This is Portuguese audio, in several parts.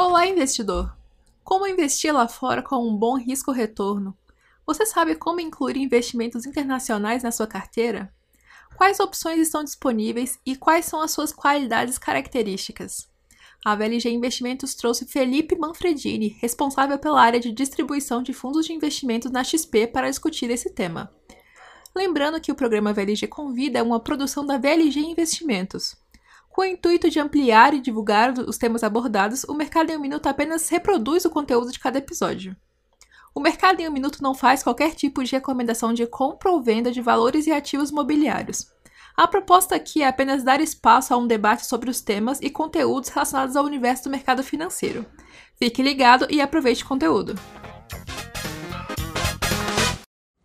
Olá, investidor! Como investir lá fora com um bom risco-retorno? Você sabe como incluir investimentos internacionais na sua carteira? Quais opções estão disponíveis e quais são as suas qualidades características? A VLG Investimentos trouxe Felipe Manfredini, responsável pela área de distribuição de fundos de investimentos na XP, para discutir esse tema. Lembrando que o programa VLG Convida é uma produção da VLG Investimentos. Com o intuito de ampliar e divulgar os temas abordados, o Mercado em um Minuto apenas reproduz o conteúdo de cada episódio. O Mercado em um Minuto não faz qualquer tipo de recomendação de compra ou venda de valores e ativos mobiliários. A proposta aqui é apenas dar espaço a um debate sobre os temas e conteúdos relacionados ao universo do mercado financeiro. Fique ligado e aproveite o conteúdo.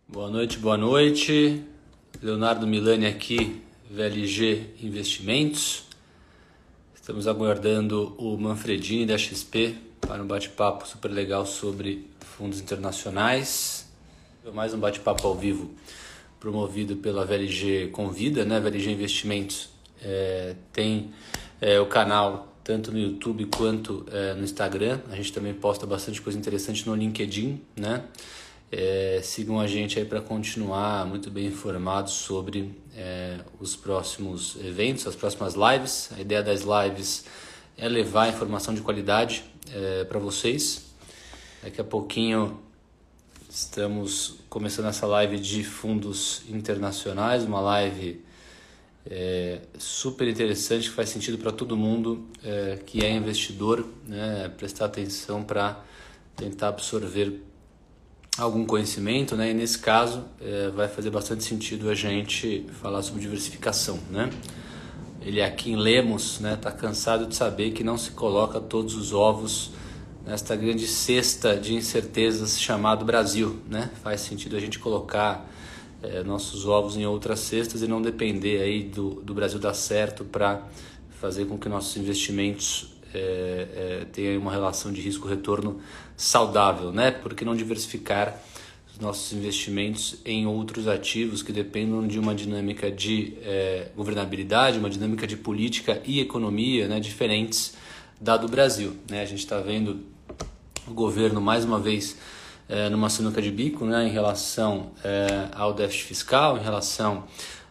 Boa noite, boa noite. Leonardo Milani aqui, VLG Investimentos. Estamos aguardando o Manfredini da XP para um bate-papo super legal sobre fundos internacionais. Mais um bate-papo ao vivo promovido pela VLG Convida, né? VLG Investimentos é, tem é, o canal tanto no YouTube quanto é, no Instagram. A gente também posta bastante coisa interessante no LinkedIn, né? É, sigam a gente aí para continuar muito bem informados sobre é, os próximos eventos, as próximas lives. A ideia das lives é levar informação de qualidade é, para vocês. Daqui a pouquinho estamos começando essa live de fundos internacionais, uma live é, super interessante que faz sentido para todo mundo é, que é investidor, né, prestar atenção para tentar absorver algum conhecimento, né? E nesse caso é, vai fazer bastante sentido a gente falar sobre diversificação, né? Ele aqui em Lemos, né? Tá cansado de saber que não se coloca todos os ovos nesta grande cesta de incertezas chamado Brasil, né? Faz sentido a gente colocar é, nossos ovos em outras cestas e não depender aí do, do Brasil dar certo para fazer com que nossos investimentos é, é, tenha uma relação de risco-retorno saudável, né? Por que não diversificar os nossos investimentos em outros ativos que dependam de uma dinâmica de é, governabilidade, uma dinâmica de política e economia né, diferentes da do Brasil. Né? A gente está vendo o governo mais uma vez é, numa sinuca de bico né, em relação é, ao déficit fiscal, em relação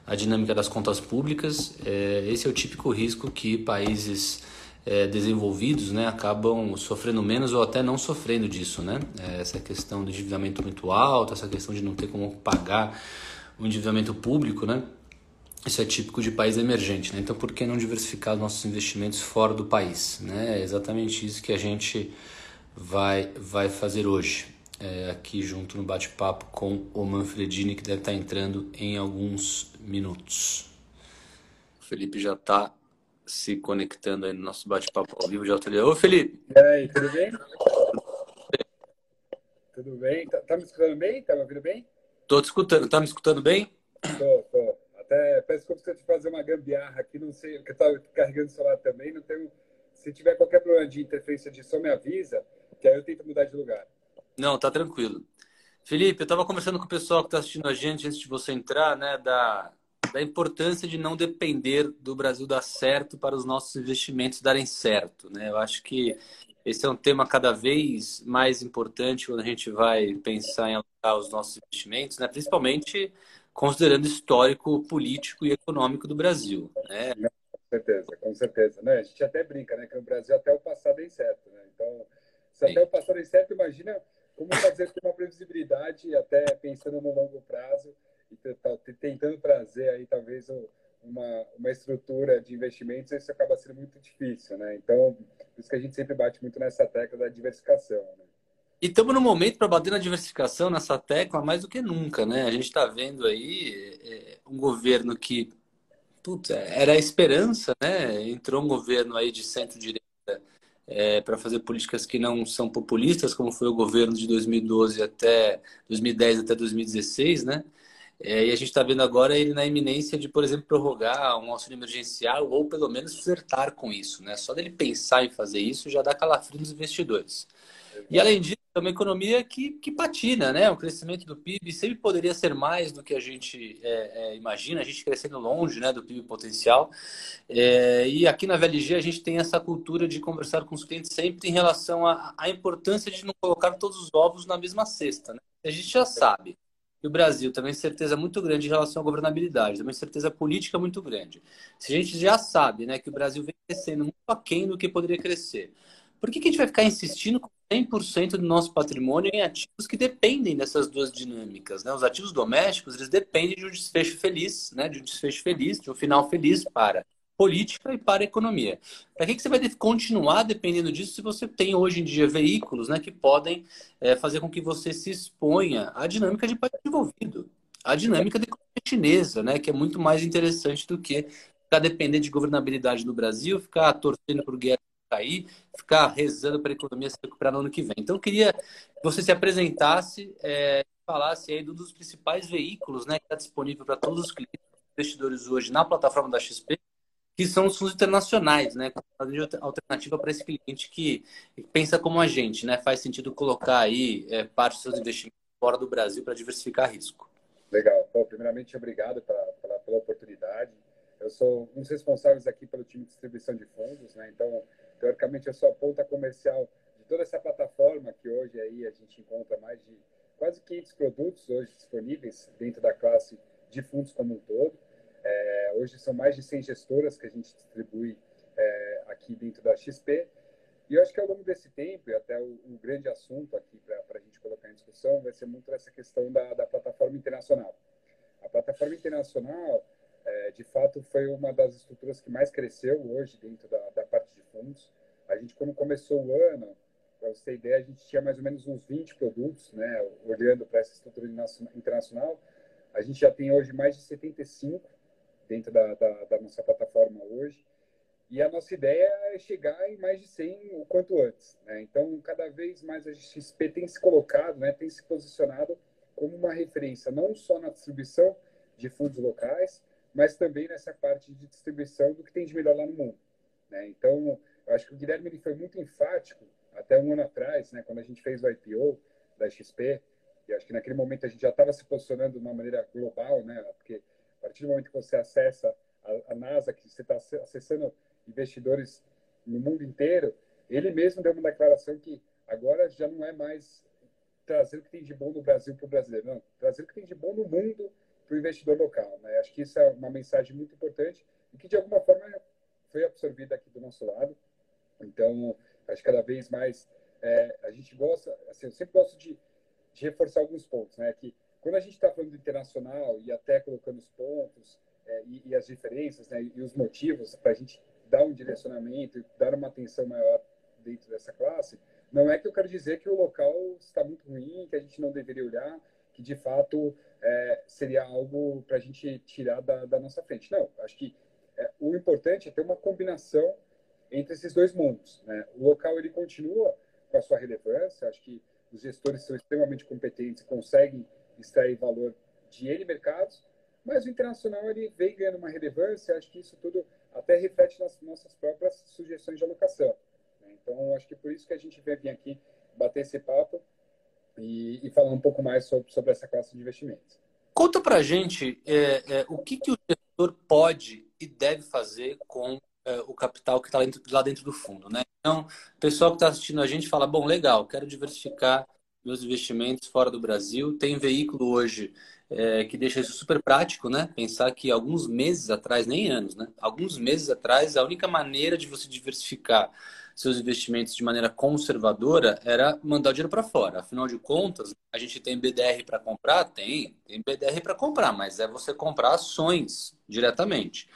à dinâmica das contas públicas. É, esse é o típico risco que países é, desenvolvidos né, acabam sofrendo menos ou até não sofrendo disso. Né? É, essa questão do endividamento muito alto, essa questão de não ter como pagar o endividamento público, né? isso é típico de país emergente. Né? Então, por que não diversificar os nossos investimentos fora do país? Né? É exatamente isso que a gente vai, vai fazer hoje. É, aqui junto no bate-papo com o Manfredini, que deve estar entrando em alguns minutos. O Felipe já está se conectando aí no nosso bate-papo ao vivo de alto Ô, Felipe! E aí, tudo bem? Tudo bem? Tá, tá, me escutando bem? Tá me ouvindo bem? Tô te escutando. Tá me escutando bem? Tô, tô. Até peço desculpa se eu te fazer uma gambiarra aqui, não sei, porque eu tava carregando o celular também, não tenho... Se tiver qualquer problema de interferência de som, me avisa, que aí eu tento mudar de lugar. Não, tá tranquilo. Felipe, eu estava conversando com o pessoal que está assistindo a gente antes de você entrar, né, da, da importância de não depender do Brasil dar certo para os nossos investimentos darem certo. Né? Eu acho que esse é um tema cada vez mais importante quando a gente vai pensar em alocar os nossos investimentos, né? principalmente considerando o histórico político e econômico do Brasil. Né? Com certeza, com certeza. Né? A gente até brinca né? que no Brasil até o passado é incerto. Né? Então, se até Sim. o passado é incerto, imagina como fazer com uma previsibilidade, até pensando no longo prazo, e tentando trazer aí talvez uma, uma estrutura de investimentos, isso acaba sendo muito difícil, né? Então, por isso que a gente sempre bate muito nessa tecla da diversificação, né? E estamos no momento para bater na diversificação, nessa tecla, mais do que nunca, né? A gente está vendo aí é, um governo que, putz, era a esperança, né? Entrou um governo aí de centro-direita é, para fazer políticas que não são populistas, como foi o governo de 2012 até 2010 até 2016, né? É, e a gente está vendo agora ele na iminência de, por exemplo, prorrogar um auxílio emergencial ou pelo menos flertar com isso. Né? Só dele pensar em fazer isso já dá calafrio nos investidores. E além disso, é uma economia que, que patina, né? O crescimento do PIB sempre poderia ser mais do que a gente é, é, imagina, a gente crescendo longe né, do PIB potencial. É, e aqui na VLG a gente tem essa cultura de conversar com os clientes sempre em relação à, importância de não colocar todos os ovos na mesma cesta. Né? A gente já sabe que o Brasil uma certeza muito grande em relação à governabilidade, uma certeza política muito grande. Se a gente já sabe né, que o Brasil vem crescendo muito aquém do que poderia crescer, por que, que a gente vai ficar insistindo com 100% do nosso patrimônio em ativos que dependem dessas duas dinâmicas? Né? Os ativos domésticos, eles dependem de um desfecho feliz, né? de um desfecho feliz, de um final feliz para política e para a economia. Para que, que você vai continuar dependendo disso se você tem hoje em dia veículos né, que podem é, fazer com que você se exponha à dinâmica de país desenvolvido, à dinâmica da economia chinesa, né, que é muito mais interessante do que ficar dependendo de governabilidade no Brasil, ficar torcendo por guerra cair, ficar rezando para a economia se recuperar no ano que vem. Então, eu queria que você se apresentasse, é, falasse aí dos principais veículos né, que está disponível para todos os clientes investidores hoje na plataforma da XP, que são os fundos internacionais, né? Alternativa para esse cliente que pensa como a gente, né? Faz sentido colocar aí é, parte dos seus investimentos fora do Brasil para diversificar risco. Legal. Bom, primeiramente, obrigado pela, pela, pela oportunidade. Eu sou um dos responsáveis aqui pelo time de distribuição de fundos, né? Então, teoricamente, eu sou a ponta comercial de toda essa plataforma que hoje aí a gente encontra mais de quase 500 produtos hoje disponíveis dentro da classe de fundos como um todo. Hoje são mais de 100 gestoras que a gente distribui é, aqui dentro da XP. E eu acho que ao longo desse tempo, e até o, o grande assunto aqui para a gente colocar em discussão, vai ser muito essa questão da, da plataforma internacional. A plataforma internacional, é, de fato, foi uma das estruturas que mais cresceu hoje dentro da, da parte de fundos. A gente, quando começou o ano, para você ter ideia, a gente tinha mais ou menos uns 20 produtos, né, olhando para essa estrutura internacional. A gente já tem hoje mais de 75 dentro da, da, da, nossa plataforma hoje. E a nossa ideia é chegar em mais de 100 o quanto antes. Né? Então, cada vez mais a XP tem se colocado, né, tem se posicionado como uma referência, não só na distribuição de fundos locais, mas também nessa parte de distribuição do que tem de melhor lá no mundo. Né? Então, eu acho que o Guilherme ele foi muito enfático, até um ano atrás, né, quando a gente fez o IPO da XP, e acho que naquele momento a gente já estava se posicionando de uma maneira global, né, porque partir do momento que você acessa a, a NASA, que você está acessando investidores no mundo inteiro, ele mesmo deu uma declaração que agora já não é mais trazer o que tem de bom no Brasil para o brasileiro, não, trazer o que tem de bom no mundo para o investidor local. Né? Acho que isso é uma mensagem muito importante e que, de alguma forma, foi absorvida aqui do nosso lado. Então, acho que cada vez mais é, a gente gosta, assim, eu sempre gosto de, de reforçar alguns pontos, né? Que quando a gente está falando do internacional e até colocando os pontos é, e, e, as diferenças né, e os motivos para a gente dar um direcionamento e dar uma atenção maior dentro dessa classe, não é que eu quero dizer que o local está muito ruim, que a gente não deveria olhar, que de fato é, seria algo para a gente tirar da, da, nossa frente. Não, acho que é, o importante é ter uma combinação entre esses dois mundos. Né? O local ele continua com a sua relevância, acho que os gestores são extremamente competentes conseguem extrair valor de N mercados, mas o internacional ele vem ganhando uma relevância, acho que isso tudo até reflete nas nossas próprias sugestões de alocação. Né? Então, acho que por isso que a gente vem aqui bater esse papo e, e falar um pouco mais sobre, sobre essa classe de investimentos. Conta para a gente é, é, o que, que o gestor pode e deve fazer com é, o capital que está lá dentro do fundo. Né? Então, o pessoal que está assistindo a gente fala, bom, legal, quero diversificar meus investimentos fora do Brasil. Tem veículo hoje é, que deixa isso super prático, né? Pensar que alguns meses atrás, nem anos, né? Alguns meses atrás, a única maneira de você diversificar seus investimentos de maneira conservadora era mandar o dinheiro para fora. Afinal de contas, a gente tem BDR para comprar? Tem, tem BDR para comprar, mas é você comprar ações diretamente.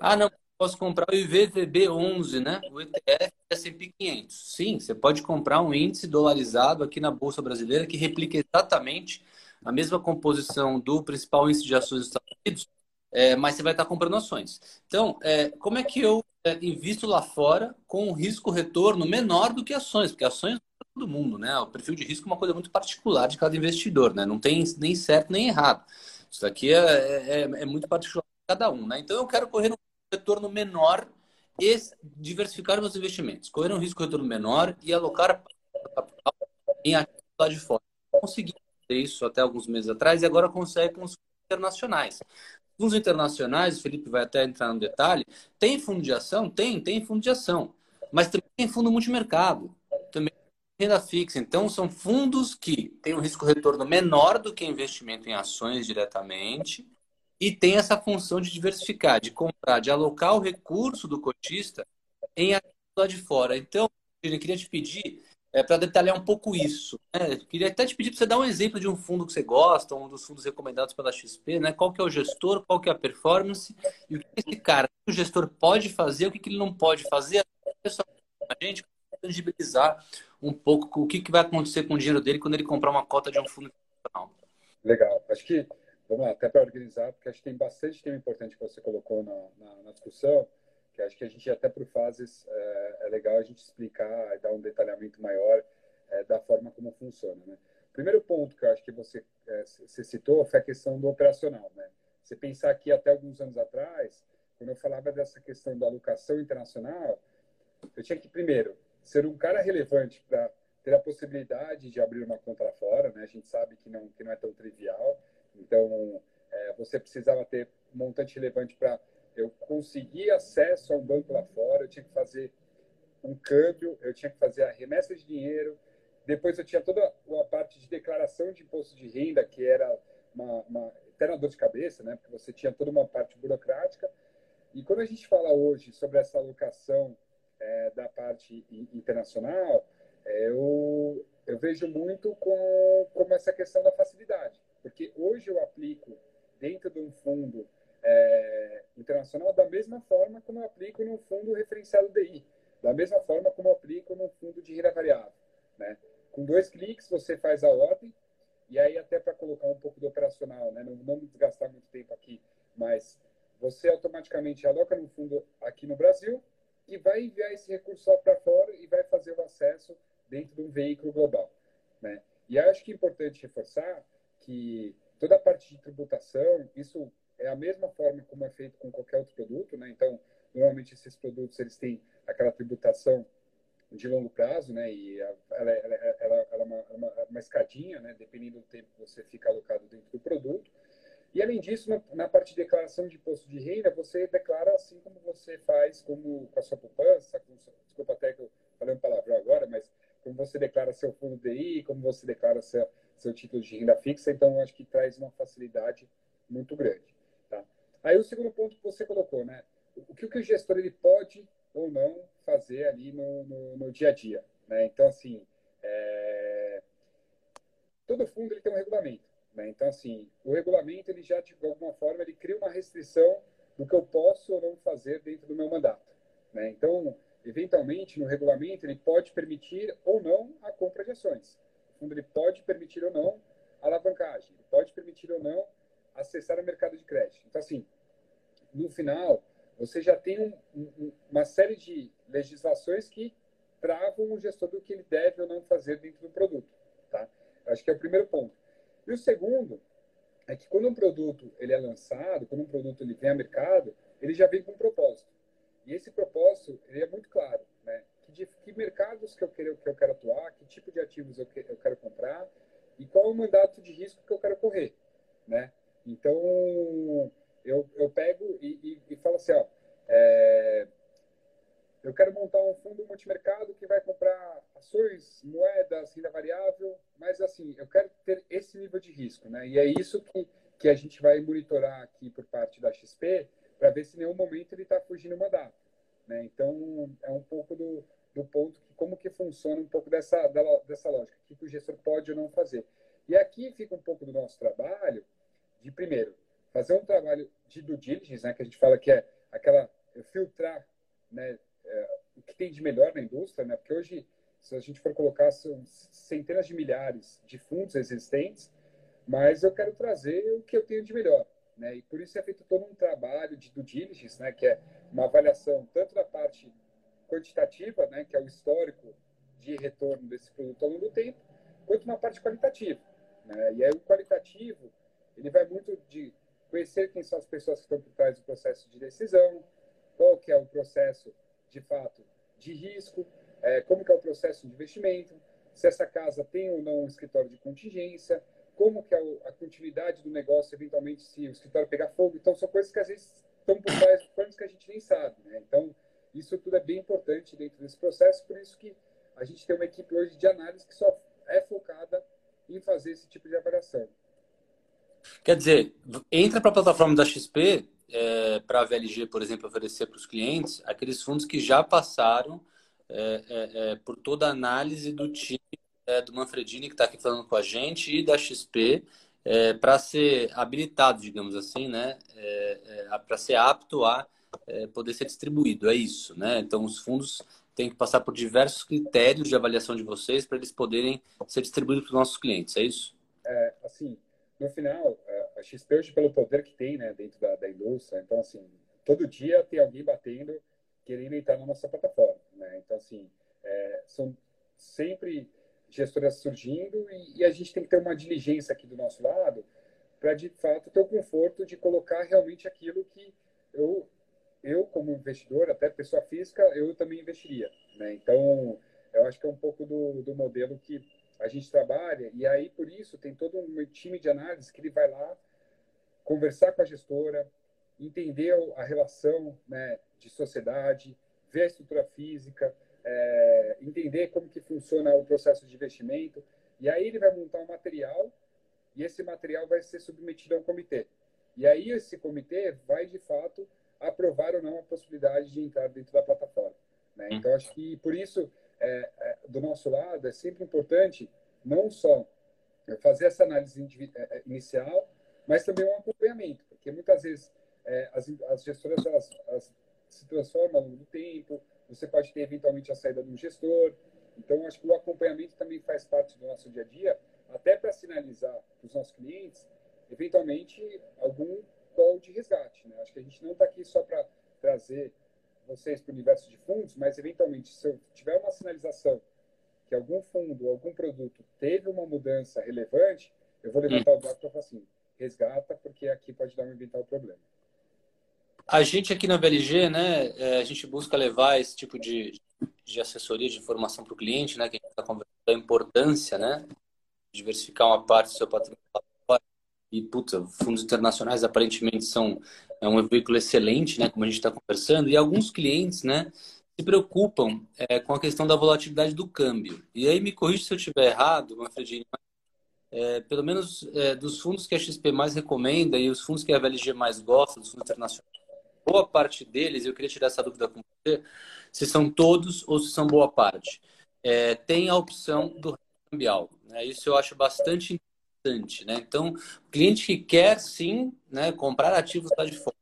Ah, não, posso comprar o IVVB11, né? O ETF S&P 500. Sim, você pode comprar um índice dolarizado aqui na Bolsa Brasileira que replica exatamente a mesma composição do principal índice de ações dos Estados Unidos, é, mas você vai estar comprando ações. Então, é, como é que eu é, invisto lá fora com um risco-retorno menor do que ações? Porque ações para todo mundo, né? O perfil de risco é uma coisa muito particular de cada investidor, né? Não tem nem certo nem errado. Isso daqui é, é, é muito particular de cada um, né? Então, eu quero correr um retorno menor e diversificar meus investimentos, correr um risco retorno menor e alocar capital em ativos lá de fora. Consegui fazer isso até alguns meses atrás e agora consegue com os internacionais. Fundos internacionais, o Felipe vai até entrar no detalhe, tem fundo de ação? Tem, tem fundo de ação. Mas também tem fundo multimercado. Também tem renda fixa. Então, são fundos que têm um risco-retorno menor do que investimento em ações diretamente e tem essa função de diversificar, de comprar, de alocar o recurso do cotista em lá de fora. Então, eu queria te pedir é, para detalhar um pouco isso. Né? Queria até te pedir para você dar um exemplo de um fundo que você gosta, um dos fundos recomendados pela XP, né? Qual que é o gestor, qual que é a performance e o que esse cara, o gestor pode fazer, o que, que ele não pode fazer. A gente tangibilizar um pouco o que, que vai acontecer com o dinheiro dele quando ele comprar uma cota de um fundo. Legal. Acho que vamos lá, até para organizar, porque acho que tem bastante tema importante que você colocou na, na, na discussão, que acho que a gente até por fases é, é, legal a gente explicar e dar um detalhamento maior é, da forma como funciona, né? Primeiro ponto que eu acho que você, é, você citou foi a questão do operacional, né? Você pensar que até alguns anos atrás, quando eu falava dessa questão da alocação internacional, eu tinha que, primeiro, ser um cara relevante para ter a possibilidade de abrir uma conta lá fora, né? A gente sabe que não, que não é tão trivial. Então, é, você precisava ter um montante relevante para eu conseguir acesso a um banco lá fora, eu tinha que fazer um câmbio, eu tinha que fazer a remessa de dinheiro, depois eu tinha toda a parte de declaração de imposto de renda, que era uma, uma eterna dor de cabeça, né? porque você tinha toda uma parte burocrática. E quando a gente fala hoje sobre essa alocação é, da parte internacional, é, eu, eu vejo muito com, como essa questão da facilidade. Porque hoje eu aplico dentro de um fundo é, internacional da mesma forma como eu aplico num fundo referenciado DI, da mesma forma como eu aplico num fundo de renda variável. Né? Com dois cliques você faz a ordem, e aí até para colocar um pouco do operacional, né? não, não desgastar muito tempo aqui, mas você automaticamente aloca no fundo aqui no Brasil e vai enviar esse recurso só para fora e vai fazer o acesso dentro de um veículo global. Né? E acho que é importante reforçar que toda a parte de tributação, isso é a mesma forma como é feito com qualquer outro produto, né? Então, normalmente esses produtos eles têm aquela tributação de longo prazo, né? E ela, ela, ela, ela é uma, uma, uma, escadinha, né? Dependendo do tempo que você fica alocado dentro do produto. E além disso, na, na, parte de declaração de imposto de renda, você declara assim como você faz como com a sua poupança, com, desculpa até que eu falei um palavrão agora, mas como você declara seu fundo DI, como você declara seu, seu título de renda fixa, então acho que traz uma facilidade muito grande. Tá? Aí o segundo ponto que você colocou, né? O que o gestor ele pode ou não fazer ali no, no, no dia a dia, né? Então, assim, é... todo fundo ele tem um regulamento, né? Então, assim, o regulamento ele já, de alguma forma, ele cria uma restrição do que eu posso ou não fazer dentro do meu mandato, né? Então, eventualmente, no regulamento, ele pode permitir ou não a compra de ações. Fundo ele pode permitir ou não alavancagem, ele pode permitir ou não acessar o mercado de crédito. Então, assim, no final, você já tem um, um, uma série de legislações que travam o gestor do que ele deve ou não fazer dentro do produto. Tá? Acho que é o primeiro ponto. E o segundo é que quando um produto ele é lançado, quando um produto ele vem ao mercado, ele já vem com um propósito. E esse propósito ele é muito claro, de, que mercados que eu quero que eu quero atuar, que tipo de ativos eu, que, eu quero comprar e qual é o mandato de risco que eu quero correr, né? Então eu, eu pego e, e, e falo assim, ó, é, eu quero montar um fundo multimercado que vai comprar ações, moedas, renda variável, mas assim, eu quero ter esse nível de risco, né? E é isso que, que a gente vai monitorar aqui por parte da XP para ver se em nenhum momento ele está fugindo uma data. Né? Então, é um pouco do, do ponto que como que funciona um pouco dessa, dessa lógica, o que o gestor pode ou não fazer. E aqui fica um pouco do nosso trabalho de, primeiro, fazer um trabalho de due diligence, né, que a gente fala que é aquela filtrar né, é, o que tem de melhor na indústria, né, porque hoje, se a gente for colocar, são centenas de milhares de fundos existentes, mas eu quero trazer o que eu tenho de melhor. Né? E por isso é feito todo um trabalho de due diligence, né? que é uma avaliação tanto da parte quantitativa, né? que é o histórico de retorno desse produto ao longo do tempo, quanto uma parte qualitativa. Né? E aí o qualitativo ele vai muito de conhecer quem são as pessoas que estão por trás do processo de decisão, qual que é o processo, de fato, de risco, é, como que é o processo de investimento, se essa casa tem ou não um escritório de contingência, como que é a continuidade do negócio, eventualmente, se o escritório pegar fogo. Então, são coisas que às vezes estão por trás de planos que a gente nem sabe. Né? Então, isso tudo é bem importante dentro desse processo, por isso que a gente tem uma equipe hoje de análise que só é focada em fazer esse tipo de avaliação. Quer dizer, entra para a plataforma da XP, é, para a VLG, por exemplo, oferecer para os clientes aqueles fundos que já passaram é, é, é, por toda a análise do time é, do Manfredini, que está aqui falando com a gente, e da XP, é, para ser habilitado, digamos assim, né? para ser apto a poder ser distribuído. É isso, né? Então, os fundos têm que passar por diversos critérios de avaliação de vocês para eles poderem ser distribuídos para os nossos clientes. É isso? É, assim, no final, a XP hoje, pelo poder que tem né, dentro da, da indústria, então, assim, todo dia tem alguém batendo, querendo entrar na nossa plataforma. Né? Então, assim, é, são sempre gestoras surgindo e, e, a gente tem que ter uma diligência aqui do nosso lado para, de fato, ter o conforto de colocar realmente aquilo que eu, eu como investidor, até pessoa física, eu também investiria. Né? Então, eu acho que é um pouco do, do modelo que a gente trabalha e aí, por isso, tem todo um time de análise que ele vai lá conversar com a gestora, entender a relação né, de sociedade, ver a estrutura física, é, entender como que funciona o processo de investimento. E aí ele vai montar um material e esse material vai ser submetido a um comitê. E aí esse comitê vai, de fato, aprovar ou não a possibilidade de entrar dentro da plataforma. Né? Então, acho que por isso, é, é, do nosso lado, é sempre importante não só fazer essa análise é, é, inicial, mas também um acompanhamento, porque muitas vezes é, as, as gestoras elas, elas se transformam ao longo do tempo, você pode ter eventualmente a saída de um gestor. Então, acho que o acompanhamento também faz parte do nosso dia a dia, até para sinalizar para os nossos clientes, eventualmente, algum call de resgate. Né? Acho que a gente não está aqui só para trazer vocês para o universo de fundos, mas, eventualmente, se eu tiver uma sinalização que algum fundo, algum produto teve uma mudança relevante, eu vou levantar o braço para falar assim, resgata, porque aqui pode dar um eventual problema. A gente aqui na VLG, né, é, a gente busca levar esse tipo de, de assessoria, de informação para o cliente, né, que a gente está conversando da importância, né, diversificar uma parte do seu patrimônio e, puta, fundos internacionais aparentemente são é um veículo excelente, né, como a gente está conversando, e alguns clientes, né, se preocupam é, com a questão da volatilidade do câmbio. E aí me corrija se eu estiver errado, Manfredini, é, pelo menos é, dos fundos que a XP mais recomenda e os fundos que a VLG mais gosta, dos fundos internacionais, boa parte deles, eu queria tirar essa dúvida com você, se são todos ou se são boa parte, é, tem a opção do cambial. Né? Isso eu acho bastante Né? Então, o cliente que quer sim né, comprar ativos lá de fora,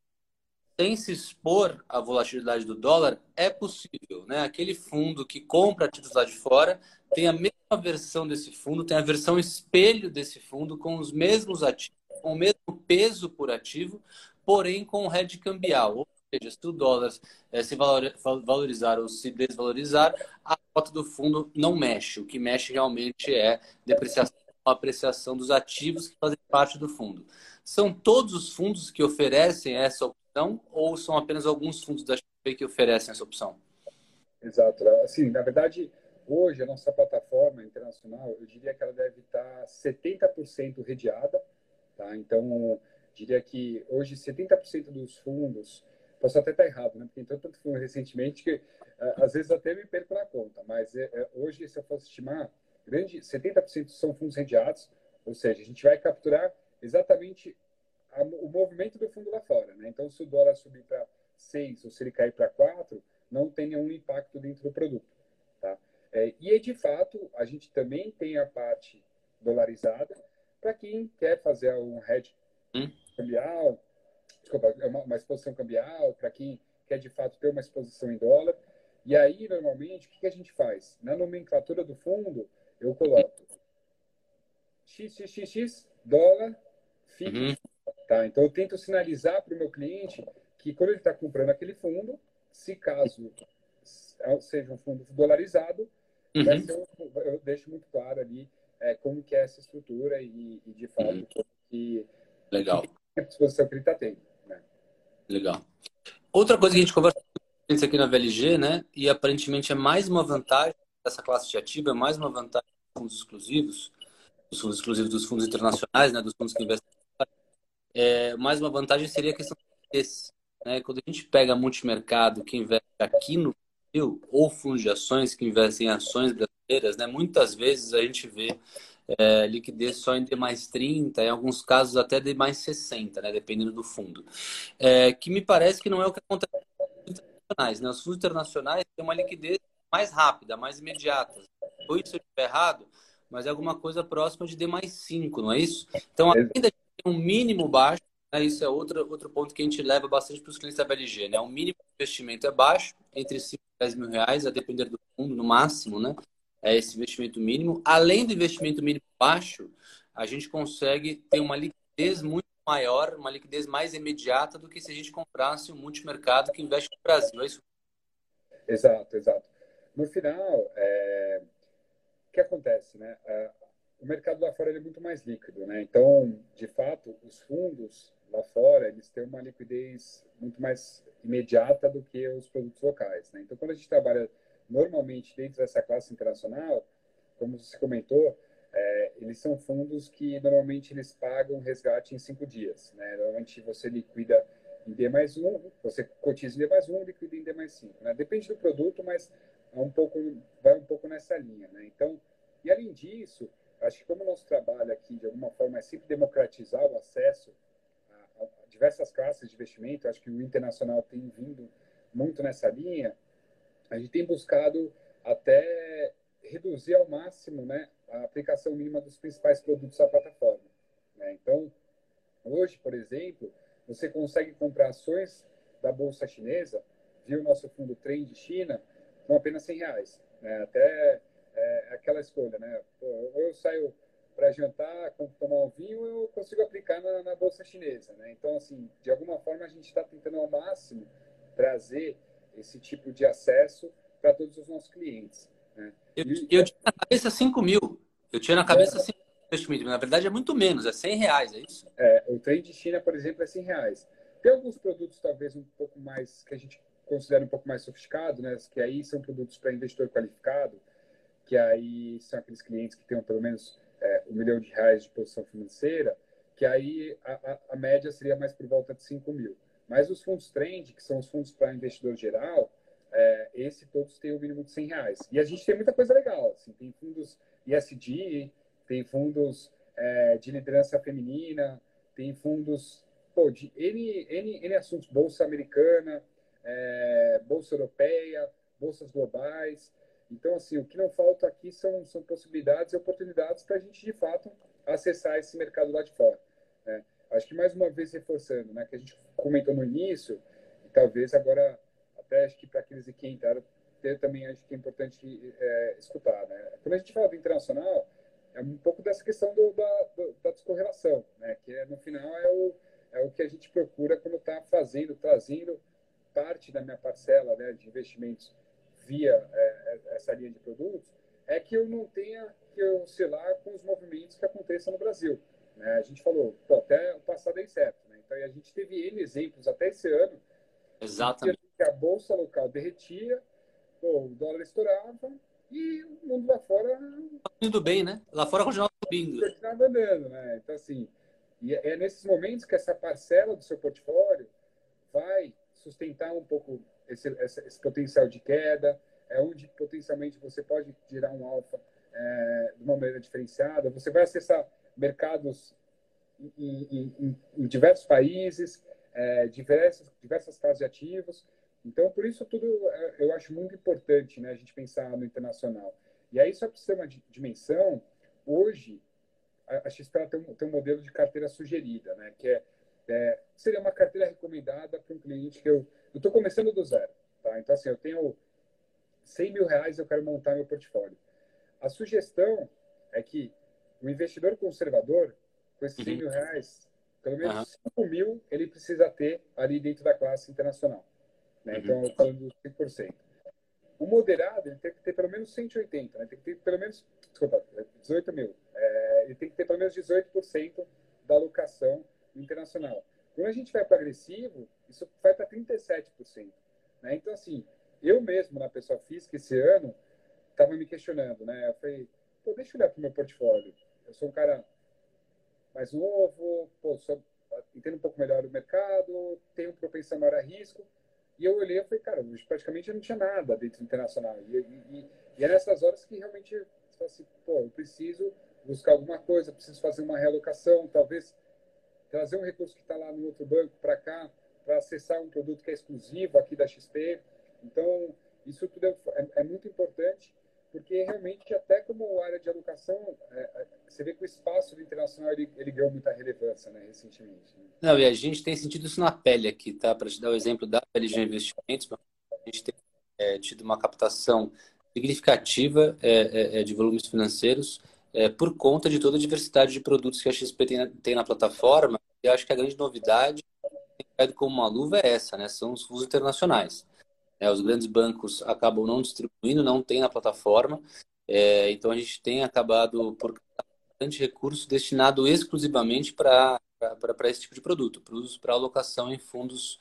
sem se expor à volatilidade do dólar, é possível. Né? Aquele fundo que compra ativos lá de fora tem a mesma versão desse fundo, tem a versão espelho desse fundo, com os mesmos ativos, com o mesmo peso por ativo, porém com o hedge cambial. Ou seja, se o dólar é, se valorizar ou se desvalorizar, a cota do fundo não mexe. O que mexe realmente é depreciação ou apreciação dos ativos que fazem parte do fundo. São todos os fundos que oferecem essa opção ou são apenas alguns fundos da XP que oferecem essa opção? Exato. Assim, na verdade, hoje a nossa plataforma internacional, eu diria que ela deve estar 70% redeada, tá? Então, diria que hoje 70% dos fundos, posso até estar errado, né? Porque entrou tanto fundo recentemente que eh, às vezes até me perco na conta, mas é, é, hoje, se eu fosse estimar, grande 70% são fundos rendeados, ou seja, a gente vai capturar exatamente a, o movimento do fundo lá fora, né? Então, se o dólar subir para 6 ou se ele cair para 4, não tem nenhum impacto dentro do produto, tá? É, e, de fato, a gente também tem a parte dolarizada para quem quer fazer um hedge hum? cambial, desculpa, é uma, uma exposição cambial, para quem quer de fato ter uma exposição em dólar. E aí, normalmente, o que, que a gente faz? Na nomenclatura do fundo, eu coloco XXX, dólar, FIC. Uhum. Tá? Então, eu tento sinalizar para o meu cliente que quando ele está comprando aquele fundo, se caso seja um fundo dolarizado, uhum. um, eu deixo muito claro ali é, como que é essa estrutura e, e de fato, uhum. que... Legal a disposição que ele está tendo. Né? Legal. Outra coisa que a gente conversa aqui na VLG, né? E aparentemente é mais uma vantagem dessa classe de ativo, é mais uma vantagem fundos exclusivos, os fundos exclusivos dos fundos internacionais, né, dos fundos que investem. É, mais uma vantagem seria a questão desse. Né? Quando a gente pega multimercado que investe aqui no Brasil, ou fundos de ações que investem em ações brasileiras, né, muitas vezes a gente vê é, liquidez só em D mais 30, em alguns casos até D mais 60, né, dependendo do fundo. É, que me parece que não é o que acontece nos fundos internacionais. Né? Os fundos internacionais têm uma liquidez mais rápida, mais imediata. Ou isso eu estiver errado, mas é alguma coisa próxima de D mais 5, não é isso? Então, ainda tem um mínimo baixo, né? isso é outro, outro ponto que a gente leva bastante para os clientes da BLG, né? O mínimo de investimento é baixo, entre 5 e 10 mil reais, a depender do fundo, no máximo, né? é esse investimento mínimo. Além do investimento mínimo baixo, a gente consegue ter uma liquidez muito maior, uma liquidez mais imediata do que se a gente comprasse um multimercado que investe no Brasil. É isso? Exato, exato. No final, é... que acontece, né? É, o mercado lá fora é muito mais líquido, né? Então, de fato, os fundos lá fora eles têm uma liquidez muito mais imediata do que os produtos locais, né? Então, quando a gente trabalha normalmente dentro dessa classe internacional, como você comentou, é, eles são fundos que normalmente eles pagam resgate em cinco dias. Né? Normalmente você liquida em D mais um, você cotiza em D mais um, liquida em D mais cinco. Né? Depende do produto, mas é um pouco, vai um pouco nessa linha. Né? Então, e além disso, acho que como o nosso trabalho aqui, de alguma forma, é sempre democratizar o acesso a, a diversas classes de investimento, acho que o internacional tem vindo muito nessa linha, a gente tem buscado até reduzir ao máximo né, a aplicação mínima dos principais produtos da plataforma. Né? Então, hoje, por exemplo, você consegue comprar ações da Bolsa Chinesa via o nosso fundo Trend China com apenas 100 reais. Né? Até é, aquela escolha, né? ou eu saio para jantar, tomar um vinho, eu consigo aplicar na, na Bolsa Chinesa. Né? Então, assim, de alguma forma, a gente está tentando ao máximo trazer esse tipo de acesso para todos os nossos clientes. Né? Eu, eu, tinha na cabeça 5 mil. Eu tinha na cabeça 5 mil investimento. Na verdade, é muito menos, é 100 reais, é isso? É, o trade de China, por exemplo, é 100 reais. Tem alguns produtos, talvez, um pouco mais, que a gente considera um pouco mais sofisticado, né? Que aí são produtos para investidor qualificado, que aí são aqueles clientes que tenham pelo menos é, um milhão de reais de posição financeira, que aí a, a, a média seria mais por volta de 5 mil. Mas os fundos trend, que são os fundos para investidor geral, é, esse todos têm o mínimo de 100 reais. E a gente tem muita coisa legal. Assim, tem fundos ISD, tem fundos é, de liderança feminina, tem fundos pô, de N, N, N assuntos, Bolsa Americana, é, Bolsa Europeia, Bolsas Globais. Então, assim, o que não falta aqui são, são possibilidades e oportunidades para a gente, de fato, acessar esse mercado lá de fora. Né? Acho que mais uma vez reforçando, né, que a gente comentou no início, e talvez agora até acho que para aqueles que entraram ter também acho que é importante é, escutar, né? Quando a gente fala do internacional, é um pouco dessa questão do, da, do, da descorrelação, né? Que é, no final é o, é o que a gente procura quando está fazendo, trazendo parte da minha parcela né, de investimentos via é, é, essa linha de produtos, é que eu não tenha que oscilar com os movimentos que aconteçam no Brasil. Né? A gente falou, pô, até o passado é incerto. Né? Então, a gente teve N exemplos até esse ano. Exatamente. Que a bolsa local derretia, pô, o dólar estourava e o mundo lá fora. Indo bem, né? Lá fora continuava subindo. Continuava andando, né? Então, assim, e é nesses momentos que essa parcela do seu portfólio vai sustentar um pouco esse, esse, esse potencial de queda, é onde potencialmente você pode tirar um alfa é, de uma maneira diferenciada. Você vai acessar mercados em, em, em diversos países, é, diversas, diversas classes de ativos. Então, por isso tudo é, eu acho muito importante né, a gente pensar no internacional. E aí, só para você uma dimensão, hoje a XP tem um, tem um modelo de carteira sugerida, né, que é, é seria uma carteira recomendada para um cliente que eu estou começando do zero. Tá? Então, assim, eu tenho 100 mil reais eu quero montar meu portfólio. A sugestão é que o investidor conservador, com esses 100 uhum. mil reais, pelo menos uhum. 5 mil ele precisa ter ali dentro da classe internacional. Né? Uhum. Então, falando dos 5%. O moderado, ele tem que ter pelo menos 180, né? tem que ter pelo menos, desculpa, 18 mil. É, ele tem que ter pelo menos 18% da alocação internacional. Quando a gente vai para agressivo, isso vai para 37%. Né? Então, assim, eu mesmo, na pessoa física, esse ano, estava me questionando, né? Eu falei, pô, deixa eu olhar para o meu portfólio. Eu sou um cara mais novo, pô, sou, entendo um pouco melhor o mercado, tenho propensão maior a risco. E eu olhei e falei, cara, praticamente não tinha nada dentro do internacional. E, e, e é nessas horas que realmente eu assim, pô, eu preciso buscar alguma coisa, preciso fazer uma realocação, talvez trazer um recurso que está lá no outro banco para cá, para acessar um produto que é exclusivo aqui da XP. Então, isso tudo é, é, é muito importante, porque realmente, até como área de alocação, é, é você vê que o espaço internacional ele, ele ganhou muita relevância né, recentemente. Né? Não, e a gente tem sentido isso na pele aqui, tá? Para te dar o exemplo da LG Investimentos, a gente tem é, tido uma captação significativa é, de volumes financeiros é, por conta de toda a diversidade de produtos que a XP tem, tem na plataforma. E acho que a grande novidade, como uma luva, é essa, né? São os fundos internacionais. É, os grandes bancos acabam não distribuindo, não tem na plataforma. É, então a gente tem acabado por bastante recurso destinado exclusivamente para esse tipo de produto, para alocação em fundos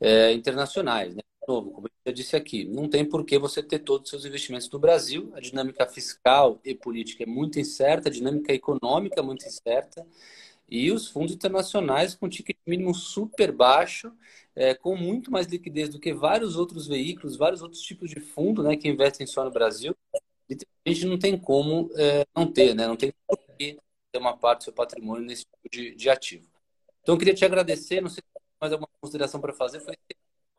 é, internacionais. Né? Novo, como eu já disse aqui, não tem por que você ter todos os seus investimentos no Brasil. A dinâmica fiscal e política é muito incerta, a dinâmica econômica é muito incerta. E os fundos internacionais com ticket mínimo super baixo, é, com muito mais liquidez do que vários outros veículos, vários outros tipos de fundo né, que investem só no Brasil. Gente não tem como é, não ter, né? não tem por que ter uma parte do seu patrimônio nesse tipo de, de ativo. Então, eu queria te agradecer. Não sei se tem mais alguma consideração para fazer. Foi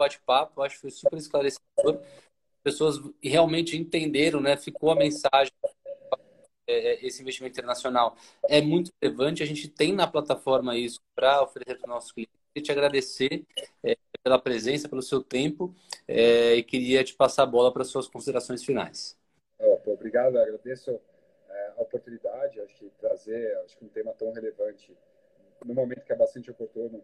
bate-papo, acho que foi super esclarecedor. As pessoas realmente entenderam, né? Ficou a mensagem. É, é, esse investimento internacional é muito relevante. A gente tem na plataforma isso para oferecer para os nossos clientes. Queria te agradecer é, pela presença, pelo seu tempo é, e queria te passar a bola para as suas considerações finais. Obrigado, agradeço é, a oportunidade. Acho que trazer, acho que um tema tão relevante no momento que é bastante oportuno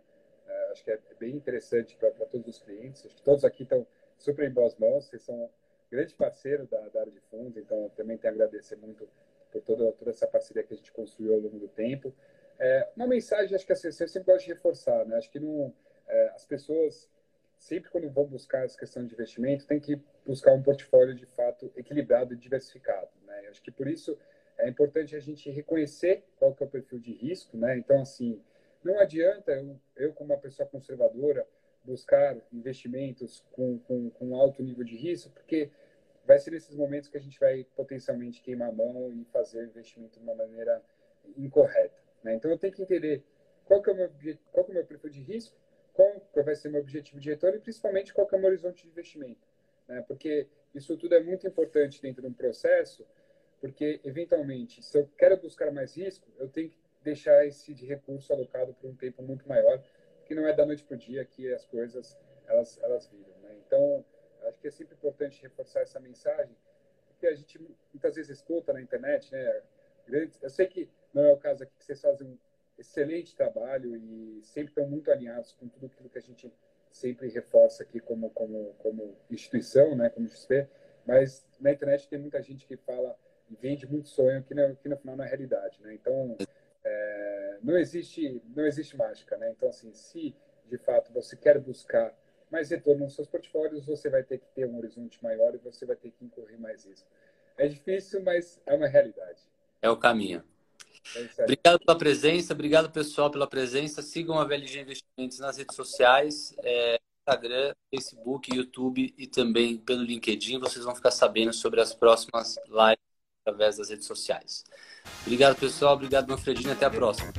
é, acho que é bem interessante para todos os clientes. Acho que todos aqui estão super em boas mãos. Vocês são grande parceiro da, da área de fundos, então também tenho a agradecer muito por toda, toda essa parceria que a gente construiu ao longo do tempo. É, uma mensagem, acho que assim, eu sempre gosto de reforçar, né? Acho que não, é, as pessoas, sempre quando vão buscar essa questão de investimento, tem que buscar um portfólio de fato equilibrado e diversificado, né? Acho que por isso é importante a gente reconhecer qual que é o perfil de risco, né? Então, assim, não adianta eu, eu como uma pessoa conservadora, buscar investimentos com, com, com alto nível de risco, porque vai ser nesses momentos que a gente vai potencialmente queimar a mão e fazer o investimento de uma maneira incorreta. Né? Então, eu tenho que entender qual que é o meu, qual que é o meu perfil de risco, qual vai ser o meu objetivo de retorno e, principalmente, qual que é o meu horizonte de investimento. Né? Porque isso tudo é muito importante dentro de um processo, porque, eventualmente, se eu quero buscar mais risco, eu tenho que deixar esse recurso alocado por um tempo muito maior, que não é da noite para o dia que as coisas elas, elas viram. Né? Então, acho que é sempre importante reforçar essa mensagem, porque a gente muitas vezes escuta na internet, né? Eu sei que não é o caso aqui que vocês fazem um excelente trabalho e sempre estão muito alinhados com tudo aquilo que a gente sempre reforça aqui como, como, como instituição, né, como XP, mas na internet tem muita gente que fala vende muito sonho que, no, que no final não é realidade, né? Então, é, não existe não existe mágica, né? Então assim, se de fato você quer buscar mais retorno nos seus portfólios, você vai ter que ter um horizonte maior e você vai ter que incorrer mais isso. É difícil, mas é uma realidade. É o caminho. É obrigado pela presença, obrigado pessoal pela presença. Sigam a VLG Investimentos nas redes sociais, é, Instagram, Facebook, YouTube e também pelo LinkedIn. Vocês vão ficar sabendo sobre as próximas lives através das redes sociais. Obrigado, pessoal. Obrigado, Manfredinho. Até a próxima.